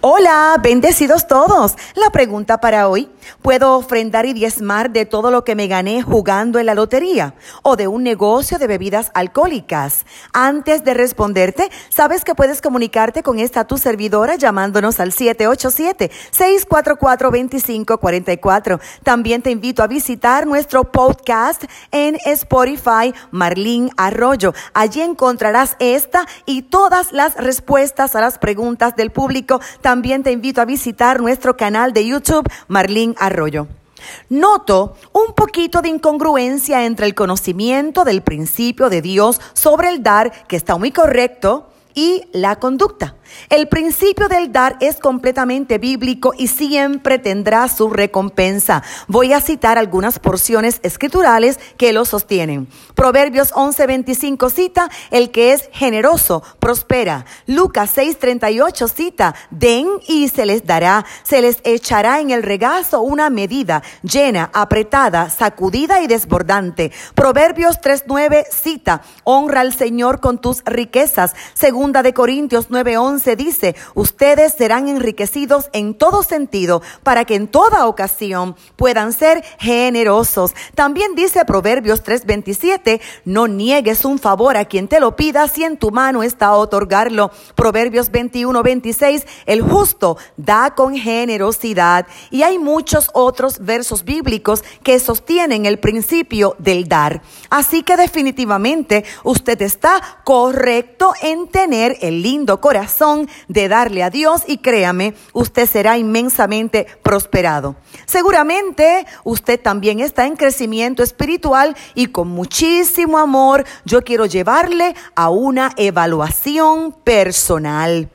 Hola, bendecidos todos. La pregunta para hoy, ¿puedo ofrendar y diezmar de todo lo que me gané jugando en la lotería o de un negocio de bebidas alcohólicas? Antes de responderte, sabes que puedes comunicarte con esta tu servidora llamándonos al 787-644-2544. También te invito a visitar nuestro podcast en Spotify, Marlín Arroyo. Allí encontrarás esta y todas las respuestas a las preguntas del público también te invito a visitar nuestro canal de YouTube, Marlín Arroyo. Noto un poquito de incongruencia entre el conocimiento del principio de Dios sobre el dar, que está muy correcto, y la conducta. El principio del dar es completamente bíblico y siempre tendrá su recompensa. Voy a citar algunas porciones escriturales que lo sostienen. Proverbios 11:25 cita, el que es generoso prospera. Lucas 6:38 cita, den y se les dará, se les echará en el regazo una medida llena, apretada, sacudida y desbordante. Proverbios 3:9 cita, honra al Señor con tus riquezas. De Corintios 9:11 se dice, ustedes serán enriquecidos en todo sentido para que en toda ocasión puedan ser generosos. También dice Proverbios 3:27, no niegues un favor a quien te lo pida si en tu mano está otorgarlo. Proverbios 21:26, el justo da con generosidad. Y hay muchos otros versos bíblicos que sostienen el principio del dar. Así que definitivamente usted está correcto en tener el lindo corazón de darle a Dios y créame, usted será inmensamente prosperado. Seguramente usted también está en crecimiento espiritual y con muchísimo amor yo quiero llevarle a una evaluación personal.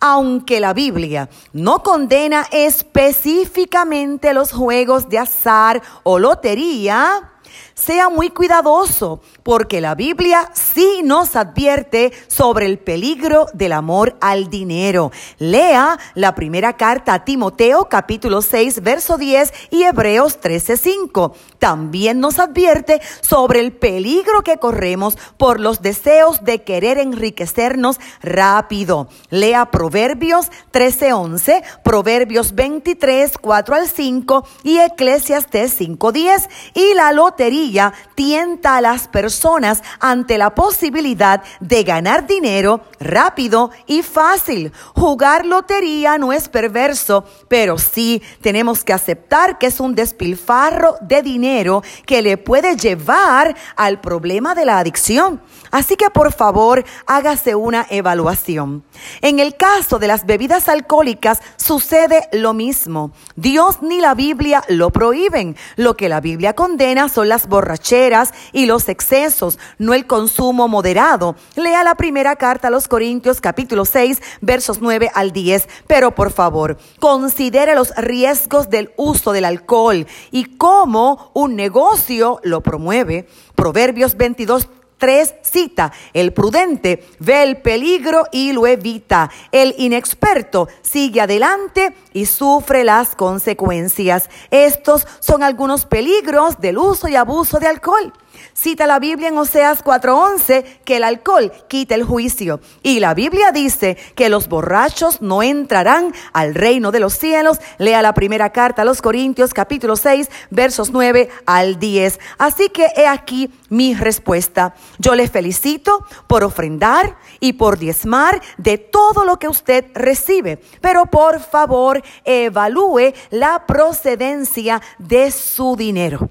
Aunque la Biblia no condena específicamente los juegos de azar o lotería, sea muy cuidadoso porque la Biblia sí nos advierte sobre el peligro del amor al dinero. Lea la primera carta a Timoteo capítulo 6 verso 10 y Hebreos 13 5. También nos advierte sobre el peligro que corremos por los deseos de querer enriquecernos rápido. Lea Proverbios 13 11, Proverbios 23 4 al 5 y Eclesiastes 5 10 y la lotería tienta a las personas ante la posibilidad de ganar dinero rápido y fácil. Jugar lotería no es perverso, pero sí tenemos que aceptar que es un despilfarro de dinero que le puede llevar al problema de la adicción. Así que por favor, hágase una evaluación. En el caso de las bebidas alcohólicas sucede lo mismo. Dios ni la Biblia lo prohíben. Lo que la Biblia condena son las borracheras y los excesos, no el consumo moderado. Lea la primera carta a los Corintios capítulo 6 versos 9 al 10. Pero por favor, considere los riesgos del uso del alcohol y cómo un negocio lo promueve. Proverbios 22 3 cita, el prudente ve el peligro y lo evita. El inexperto sigue adelante y sufre las consecuencias. Estos son algunos peligros del uso y abuso de alcohol. Cita la Biblia en Oseas 4:11 que el alcohol quita el juicio. Y la Biblia dice que los borrachos no entrarán al reino de los cielos. Lea la primera carta a los Corintios capítulo 6 versos 9 al 10. Así que he aquí mi respuesta. Yo le felicito por ofrendar y por diezmar de todo lo que usted recibe. Pero por favor evalúe la procedencia de su dinero.